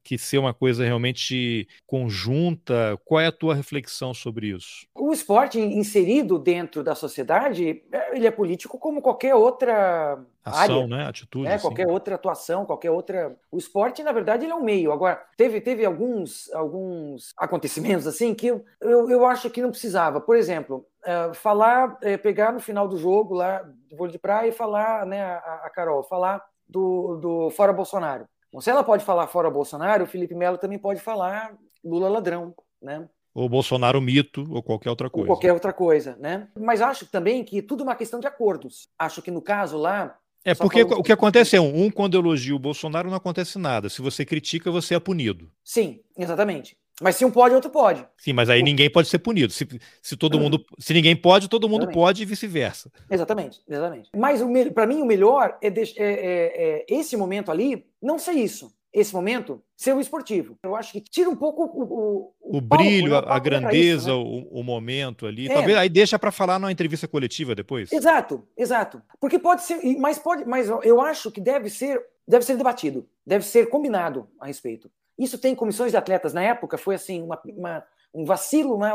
que ser uma coisa realmente conjunta? Qual é a tua reflexão sobre isso? O esporte inserido dentro da sociedade, é, ele é político como qualquer outra ação, área, né? Atitude. Né? Qualquer outra atuação, qualquer outra. O esporte, na verdade, ele é um meio. Agora, teve, teve alguns, alguns acontecimentos assim que eu, eu, eu acho que não precisava. Por exemplo, uh, falar, uh, pegar no final do jogo lá, de vôlei de praia e falar, né, a, a Carol, falar do, do fora Bolsonaro. Se ela pode falar fora Bolsonaro, o Felipe Melo também pode falar Lula ladrão, né? Ou Bolsonaro mito, ou qualquer outra coisa. Ou qualquer outra coisa, né? Mas acho também que tudo é uma questão de acordos. Acho que no caso lá. É porque o que acontece é, um, quando elogia o Bolsonaro não acontece nada. Se você critica, você é punido. Sim, exatamente. Mas se um pode, outro pode. Sim, mas aí ninguém pode ser punido. Se, se todo hum. mundo, se ninguém pode, todo mundo exatamente. pode e vice-versa. Exatamente, exatamente. Mas para mim o melhor é, de, é, é, é, esse momento ali não ser isso esse momento ser o esportivo. Eu acho que tira um pouco o, o, o, brilho, né? a, grandeza, isso, né? o, o, momento ali. É. Talvez aí deixa para falar numa entrevista coletiva depois. Exato, exato. Porque pode ser, mas pode, mas eu acho que deve ser, deve ser debatido, deve ser combinado a respeito. Isso tem comissões de atletas na época foi assim uma, uma, um vacilo, né?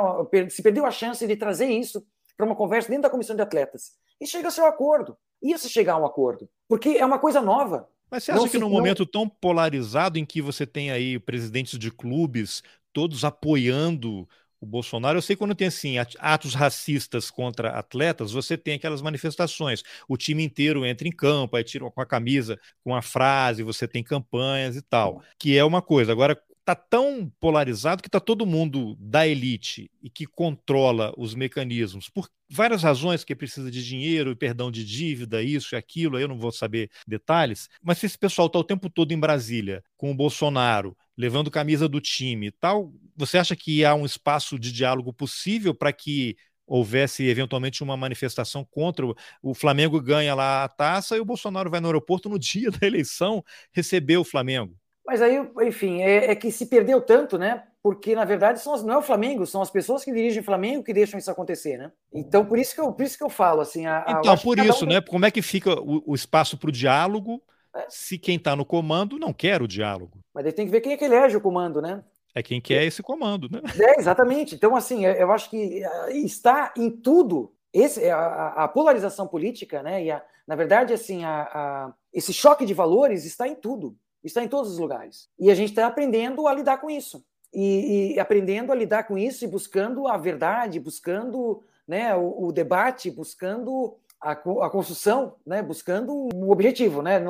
Se perdeu a chance de trazer isso para uma conversa dentro da comissão de atletas e chega a ser um acordo. Ia se chegar a um acordo, porque é uma coisa nova. Mas você acha não que num não... momento tão polarizado em que você tem aí presidentes de clubes todos apoiando o Bolsonaro, eu sei quando tem assim atos racistas contra atletas, você tem aquelas manifestações, o time inteiro entra em campo, aí tira com a camisa com a frase, você tem campanhas e tal, que é uma coisa. Agora tá tão polarizado que tá todo mundo da elite e que controla os mecanismos por várias razões que precisa de dinheiro e perdão de dívida, isso e aquilo, eu não vou saber detalhes, mas se esse pessoal tá o tempo todo em Brasília com o Bolsonaro, levando camisa do time e tal, você acha que há um espaço de diálogo possível para que houvesse eventualmente uma manifestação contra o, o Flamengo ganha lá a taça e o Bolsonaro vai no aeroporto no [LAUGHS] dia da eleição receber o Flamengo? Mas aí, enfim, é, é, que se perdeu tanto, né? Porque, na verdade, são as, não é o Flamengo, são as pessoas que dirigem o Flamengo que deixam isso acontecer, né? Então, por isso que eu, por isso que eu falo, assim... A, a, então, por isso, um... né? Como é que fica o, o espaço para o diálogo é. se quem está no comando não quer o diálogo? Mas aí tem que ver quem é que elege o comando, né? É quem quer esse comando, né? É, exatamente. Então, assim, eu acho que eh, está em tudo esse, a, a polarização política, né? E, a, na verdade, assim, a, a, esse choque de valores está em tudo está em todos os lugares. E a gente está aprendendo a lidar com isso. E, e, aprendendo a lidar com isso e buscando a verdade, buscando né, o, o debate, buscando a, a, construção, né, buscando um objetivo, né,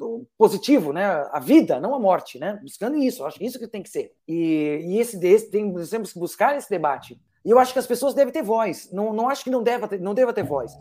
no, positivo, né, a vida, não a morte, né, buscando isso. Acho que isso que tem que ser. E, e esse, esse tem, temos que buscar esse debate. E eu acho que as pessoas devem ter voz. Não, não acho que não deva, ter, não deva ter voz.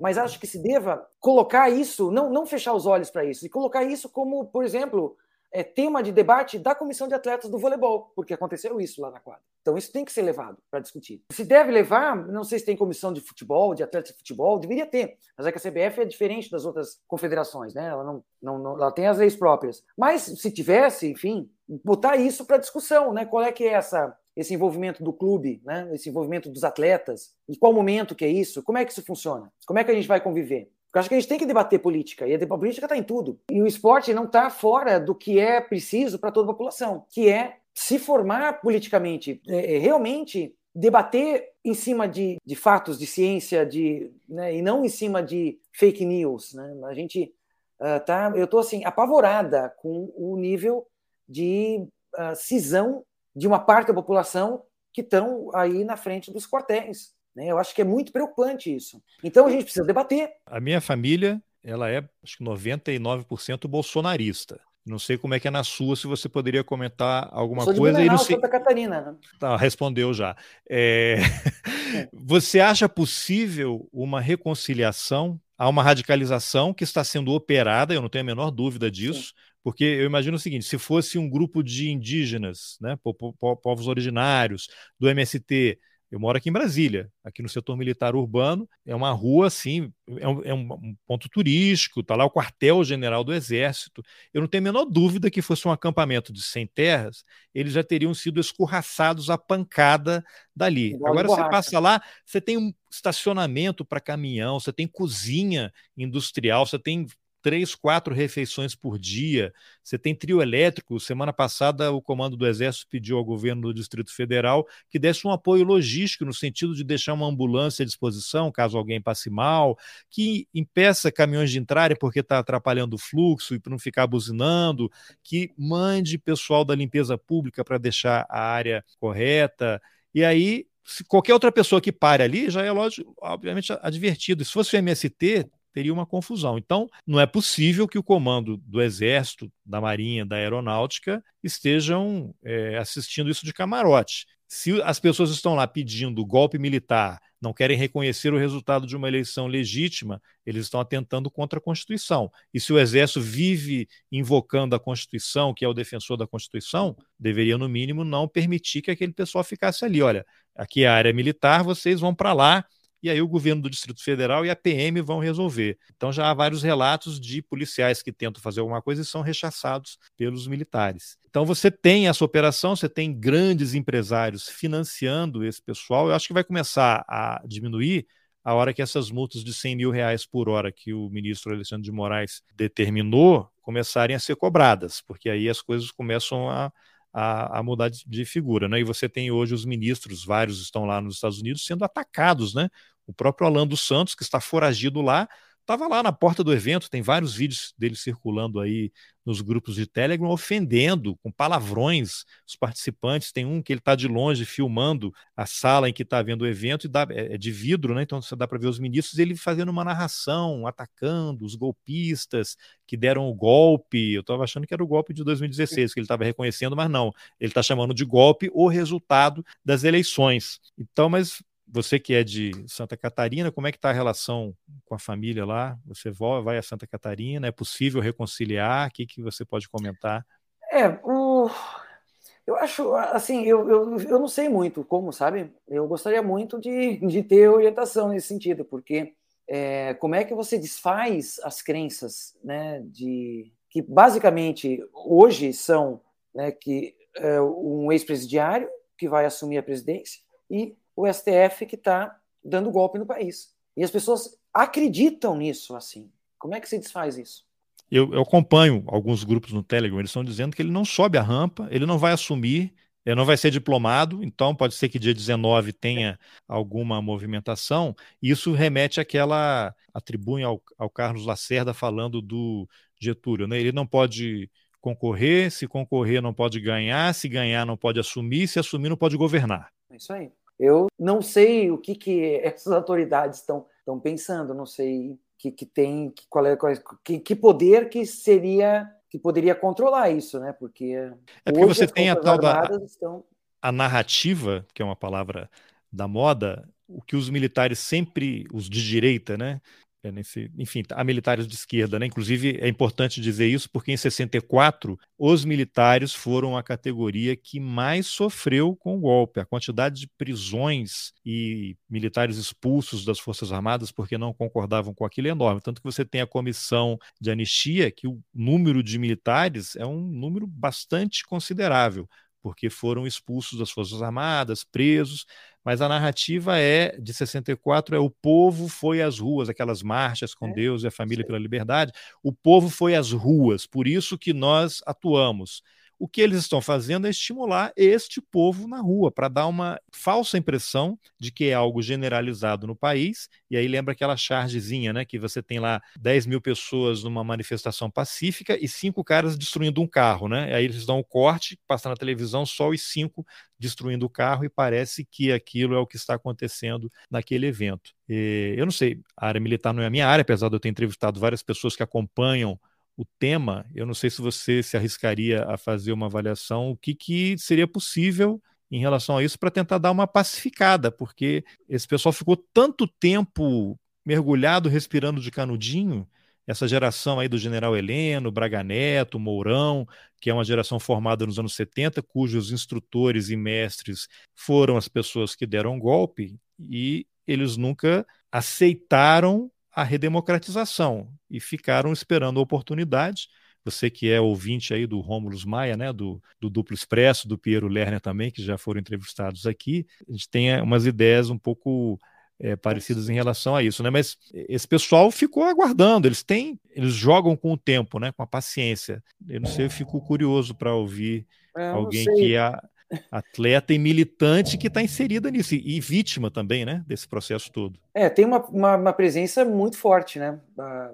Mas acho que se deva colocar isso, não, não fechar os olhos para isso, e colocar isso como, por exemplo, é, tema de debate da comissão de atletas do voleibol, porque aconteceu isso lá na quadra. Então isso tem que ser levado para discutir. Se deve levar, não sei se tem comissão de futebol, de atletas de futebol, deveria ter. Mas é que a CBF é diferente das outras confederações, né? Ela não, não, não ela tem as leis próprias. Mas se tivesse, enfim, botar isso para discussão, né? Qual é que é essa esse envolvimento do clube, né? esse envolvimento dos atletas, em qual momento que é isso, como é que isso funciona, como é que a gente vai conviver. Porque acho que a gente tem que debater política, e a política está em tudo. E o esporte não está fora do que é preciso para toda a população, que é se formar politicamente, é, é, realmente debater em cima de, de fatos, de ciência, de, né, e não em cima de fake news. Né? A gente uh, tá, eu estou assim apavorada com o nível de uh, cisão de uma parte da população que estão aí na frente dos quartéis. Né? Eu acho que é muito preocupante isso. Então a gente precisa debater. A minha família, ela é acho que 99% bolsonarista. Não sei como é que é na sua, se você poderia comentar alguma Sou de coisa. Mineral, e não sei... Santa Catarina. Né? Tá, respondeu já. É... É. [LAUGHS] [LAUGHS] Você acha possível uma reconciliação? Há uma radicalização que está sendo operada, eu não tenho a menor dúvida disso. Sim porque eu imagino o seguinte: se fosse um grupo de indígenas, né, povos originários do MST, eu moro aqui em Brasília, aqui no setor militar urbano, é uma rua assim, é um, é um ponto turístico, está lá o quartel-general do Exército. Eu não tenho a menor dúvida que fosse um acampamento de sem terras, eles já teriam sido escorraçados à pancada dali. Igual Agora você passa lá, você tem um estacionamento para caminhão, você tem cozinha industrial, você tem três, quatro refeições por dia. Você tem trio elétrico. Semana passada, o comando do Exército pediu ao governo do Distrito Federal que desse um apoio logístico, no sentido de deixar uma ambulância à disposição, caso alguém passe mal, que impeça caminhões de entrarem porque está atrapalhando o fluxo e para não ficar buzinando, que mande pessoal da limpeza pública para deixar a área correta. E aí, se qualquer outra pessoa que pare ali, já é lógico, obviamente advertido. Se fosse o MST, teria uma confusão. Então, não é possível que o comando do Exército, da Marinha, da Aeronáutica estejam é, assistindo isso de camarote. Se as pessoas estão lá pedindo golpe militar, não querem reconhecer o resultado de uma eleição legítima, eles estão atentando contra a Constituição. E se o Exército vive invocando a Constituição, que é o defensor da Constituição, deveria, no mínimo, não permitir que aquele pessoal ficasse ali. Olha, aqui é a área militar, vocês vão para lá e aí o governo do Distrito Federal e a PM vão resolver. Então já há vários relatos de policiais que tentam fazer alguma coisa e são rechaçados pelos militares. Então você tem essa operação, você tem grandes empresários financiando esse pessoal. Eu acho que vai começar a diminuir a hora que essas multas de 100 mil reais por hora que o ministro Alexandre de Moraes determinou começarem a ser cobradas, porque aí as coisas começam a, a, a, mudar de, de, figura, né? E você tem hoje os ministros, vários estão lá nos Estados Unidos sendo atacados, né? O próprio Orlando Santos, que está foragido lá, estava lá na porta do evento, tem vários vídeos dele circulando aí nos grupos de Telegram, ofendendo com palavrões os participantes. Tem um que ele está de longe filmando a sala em que está havendo o evento, e dá, é, é de vidro, né? Então você dá para ver os ministros, ele fazendo uma narração, atacando os golpistas que deram o golpe. Eu estava achando que era o golpe de 2016, que ele estava reconhecendo, mas não. Ele está chamando de golpe o resultado das eleições. Então, mas você que é de Santa Catarina, como é que está a relação com a família lá? Você vai a Santa Catarina? É possível reconciliar? O que, que você pode comentar? É, o... eu acho, assim, eu, eu, eu não sei muito como, sabe? Eu gostaria muito de, de ter orientação nesse sentido, porque é, como é que você desfaz as crenças, né, de que basicamente hoje são, né, que é, um ex-presidiário que vai assumir a presidência e o STF que está dando golpe no país. E as pessoas acreditam nisso assim. Como é que se desfaz isso? Eu, eu, acompanho alguns grupos no Telegram, eles estão dizendo que ele não sobe a rampa, ele não vai assumir, ele não vai ser diplomado, então pode ser que dia 19 tenha alguma movimentação. Isso remete àquela atribui ao, ao Carlos Lacerda falando do Getúlio, né? Ele não pode concorrer, se concorrer não pode ganhar, se ganhar não pode assumir, se assumir não pode governar. É isso aí. Eu não sei o que, que [LAUGHS] essas autoridades estão pensando, não sei que, que tem, que, qual é, qual é, que, que poder que seria que poderia controlar isso, né? Porque é porque você tem a tal da estão... a narrativa, que é uma palavra da moda, o que os militares sempre, os de direita, né, é nesse, enfim, há militares de esquerda, né? Inclusive é importante dizer isso porque em 64 os militares foram a categoria que mais sofreu com o golpe. A quantidade de prisões e militares expulsos das Forças Armadas porque não concordavam com aquilo é enorme. Tanto que você tem a comissão de anistia, que o número de militares é um número bastante considerável porque foram expulsos das Forças Armadas, presos, mas a narrativa é de 64 é o povo foi às ruas, aquelas marchas com é, Deus e a família pela liberdade. O povo foi às ruas, por isso que nós atuamos. O que eles estão fazendo é estimular este povo na rua, para dar uma falsa impressão de que é algo generalizado no país. E aí lembra aquela chargezinha, né? Que você tem lá 10 mil pessoas numa manifestação pacífica e cinco caras destruindo um carro, né? Aí eles dão um corte, passa na televisão só os cinco destruindo o carro e parece que aquilo é o que está acontecendo naquele evento. E, eu não sei, a área militar não é a minha área, apesar de eu ter entrevistado várias pessoas que acompanham o tema, eu não sei se você se arriscaria a fazer uma avaliação, o que, que seria possível em relação a isso para tentar dar uma pacificada, porque esse pessoal ficou tanto tempo mergulhado, respirando de canudinho, essa geração aí do general Heleno, Braga Neto, Mourão, que é uma geração formada nos anos 70, cujos instrutores e mestres foram as pessoas que deram golpe, e eles nunca aceitaram a redemocratização e ficaram esperando a oportunidade. Você que é ouvinte aí do Rômulus Maia, né, do, do Duplo Expresso, do Piero Lerner também, que já foram entrevistados aqui, a gente tem eh, umas ideias um pouco é, parecidas em relação a isso, né? Mas esse pessoal ficou aguardando, eles têm, eles jogam com o tempo, né? Com a paciência. Eu não sei, eu fico curioso para ouvir é, alguém que é atleta e militante que está inserida nisso, e vítima também, né, desse processo todo. É, tem uma, uma, uma presença muito forte, né,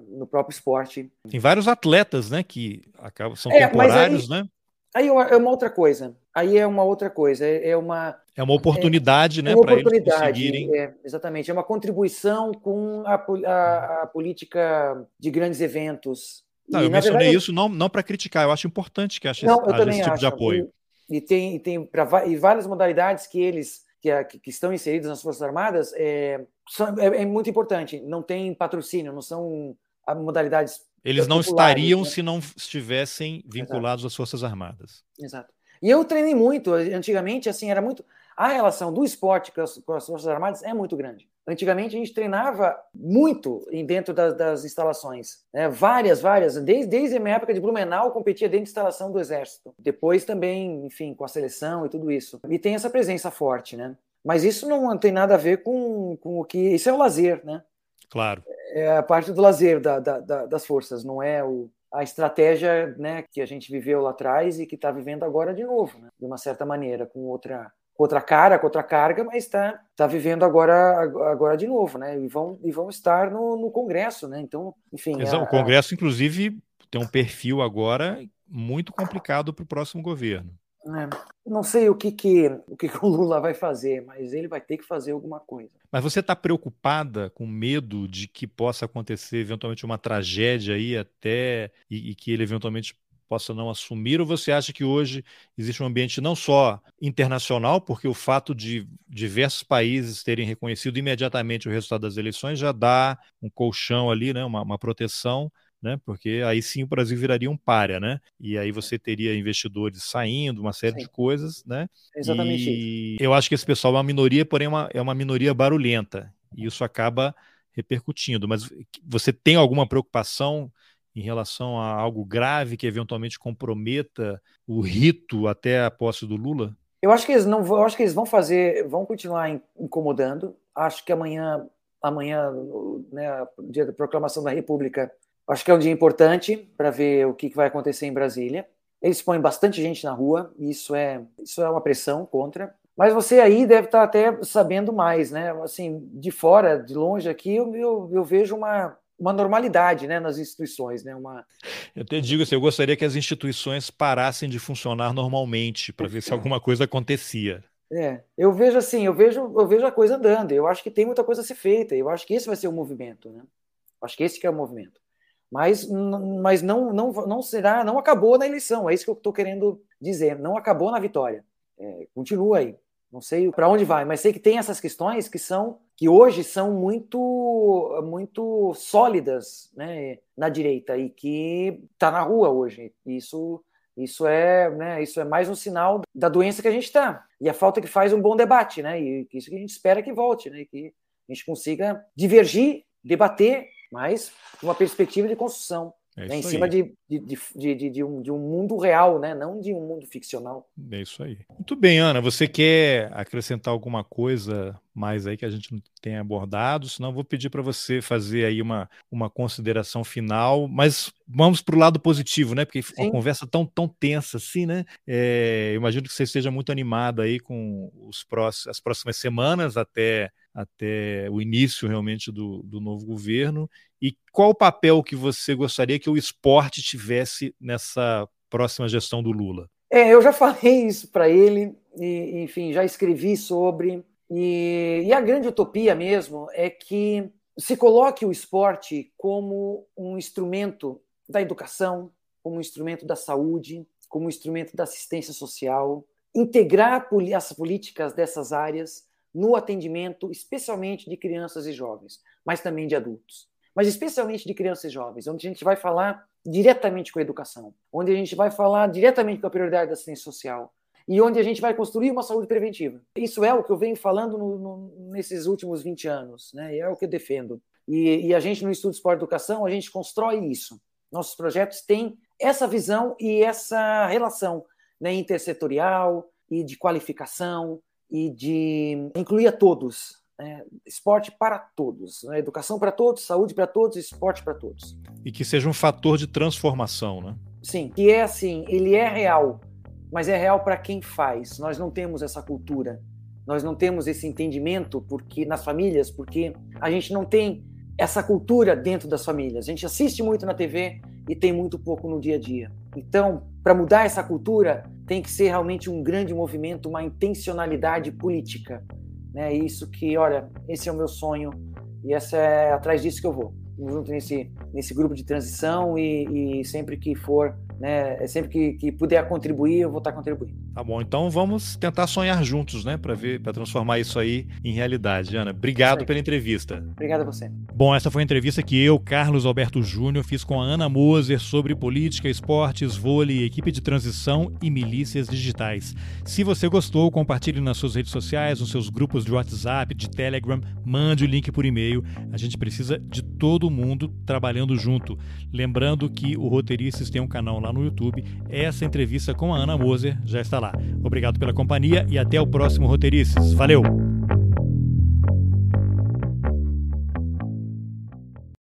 no próprio esporte. Tem vários atletas, né, que acabam, são é, temporários, aí, né? Aí é uma outra coisa, aí é uma outra coisa, é, é uma... É uma oportunidade, é, né, é para eles conseguirem. É, exatamente, é uma contribuição com a, a, a política de grandes eventos. Não, e, eu mencionei verdade, isso não, não para criticar, eu acho importante que haja, não, haja esse tipo acho. de apoio. E, tem, e tem pra, e várias modalidades que eles que, que estão inseridos nas Forças Armadas é, são, é, é, muito importante. Não tem patrocínio, não são modalidades. Eles não estariam né? se não estivessem vinculados Exato. às Forças Armadas. Exato. E eu treinei muito. Antigamente, assim, era muito. A relação do esporte com as, com as Forças Armadas é muito grande. Antigamente a gente treinava muito dentro das, das instalações, né? várias, várias. Desde, desde a minha época de Blumenau, competia dentro da instalação do Exército. Depois também, enfim, com a seleção e tudo isso. E tem essa presença forte, né? Mas isso não tem nada a ver com, com o que. Isso é o lazer, né? Claro. É a parte do lazer da, da, da, das forças, não é o, a estratégia né, que a gente viveu lá atrás e que está vivendo agora de novo, né? de uma certa maneira, com outra, outra cara, com outra carga, mas está tá vivendo agora, agora de novo, né? E vão, e vão estar no, no Congresso, né? Então, enfim. Exato. A, o Congresso, inclusive, tem um perfil agora muito complicado para o próximo governo. É, não sei o que, que, o que, que o Lula vai fazer, mas ele vai ter que fazer alguma coisa. Mas você está preocupada, com medo de que possa acontecer eventualmente uma tragédia aí até e, e que ele eventualmente possa não assumir, ou você acha que hoje existe um ambiente não só internacional, porque o fato de diversos países terem reconhecido imediatamente o resultado das eleições já dá um colchão ali, né, uma, uma proteção, né? Porque aí sim o Brasil viraria um párea, né? E aí você teria investidores saindo, uma série sim. de coisas, né? Exatamente. E eu acho que esse pessoal é uma minoria, porém é uma, é uma minoria barulhenta. E isso acaba repercutindo. Mas você tem alguma preocupação em relação a algo grave que eventualmente comprometa o rito até a posse do Lula? Eu acho que eles não vão, acho que eles vão fazer, vão continuar incomodando. Acho que amanhã, amanhã, né, dia da proclamação da República, Acho que é um dia importante para ver o que, vai acontecer em Brasília. Eles põem bastante gente na rua, isso é, isso é uma pressão contra. Mas você aí deve estar até sabendo mais, né? Assim, de fora, de longe aqui, eu, eu, eu vejo uma, uma normalidade né, nas instituições. Né? Uma... Eu até digo assim, eu gostaria que as instituições parassem de funcionar normalmente para ver se alguma coisa acontecia. É, eu vejo assim, eu vejo, eu vejo a coisa andando, eu acho que tem muita coisa a ser feita, eu acho que esse vai ser o movimento, né? Acho que esse que é o movimento mas, mas não, não, não será, não acabou na eleição, é isso que eu estou querendo dizer, não acabou na vitória, é, continua aí, não sei para onde vai, mas sei que tem essas questões que são que hoje são muito muito sólidas né, na direita e que está na rua hoje. Isso isso é né, isso é mais um sinal da doença que a gente está e a falta que faz um bom debate, né? E isso que a gente espera que volte, né? Que a gente consiga divergir, debater mas uma perspectiva de construção. É né, em cima de, de, de, de, um, de um mundo real, né? não de um mundo ficcional. É isso aí. Muito bem, Ana. Você quer acrescentar alguma coisa mais aí que a gente não tenha abordado? Senão, vou pedir para você fazer aí uma, uma consideração final. Mas vamos para o lado positivo, né? Porque Sim. uma conversa tão, tão tensa assim, né? É, imagino que você esteja muito animado aí com os próximos, as próximas semanas até até o início realmente do, do novo governo e qual o papel que você gostaria que o esporte tivesse nessa próxima gestão do Lula? É, eu já [LAUGHS] falei isso para ele, e, enfim, já escrevi sobre. E, e, a grande utopia mesmo é que se coloque o esporte como um instrumento da educação, como um instrumento da saúde, como um instrumento da assistência social, integrar as políticas dessas áreas no atendimento, especialmente de crianças e jovens, mas também de adultos. Mas especialmente de crianças e jovens, onde a gente vai falar diretamente com a educação, onde a gente vai falar diretamente com a prioridade da assistência social e onde a gente vai construir uma saúde preventiva. Isso é o que eu venho falando no, no, nesses últimos 20 anos, né? É o que eu defendo. E, e a gente no Estudo Esporte Educação, a gente constrói isso. Nossos projetos têm essa visão e essa relação né, intersetorial e de qualificação e de incluir a todos. Né? Esporte para todos, né? educação para todos, saúde para todos, esporte para todos. E que seja um fator de transformação, né? Sim, que é assim, ele é real, mas é real para quem faz. Nós não temos essa cultura, nós não temos esse entendimento porque nas famílias, porque a gente não tem essa cultura dentro das famílias. A gente assiste muito na TV e tem muito pouco no dia a dia. Então, para mudar essa cultura, tem que ser realmente um grande movimento, uma intencionalidade política. Né? Isso que, olha, esse é o meu sonho e essa é atrás disso que eu vou. Junto nesse, nesse grupo de transição e, e sempre que for né? É sempre que, que puder contribuir, eu vou estar contribuindo. Tá bom, então vamos tentar sonhar juntos, né, para ver, para transformar isso aí em realidade. Ana, obrigado pela entrevista. Obrigado a você. Bom, essa foi a entrevista que eu, Carlos Alberto Júnior, fiz com a Ana Moser sobre política, esportes, vôlei, equipe de transição e milícias digitais. Se você gostou, compartilhe nas suas redes sociais, nos seus grupos de WhatsApp, de Telegram, mande o link por e-mail. A gente precisa de todo mundo trabalhando junto. Lembrando que o Roteiristas tem um canal lá no YouTube. Essa entrevista com a Ana Moser já está lá. Obrigado pela companhia e até o próximo Roteirices. Valeu!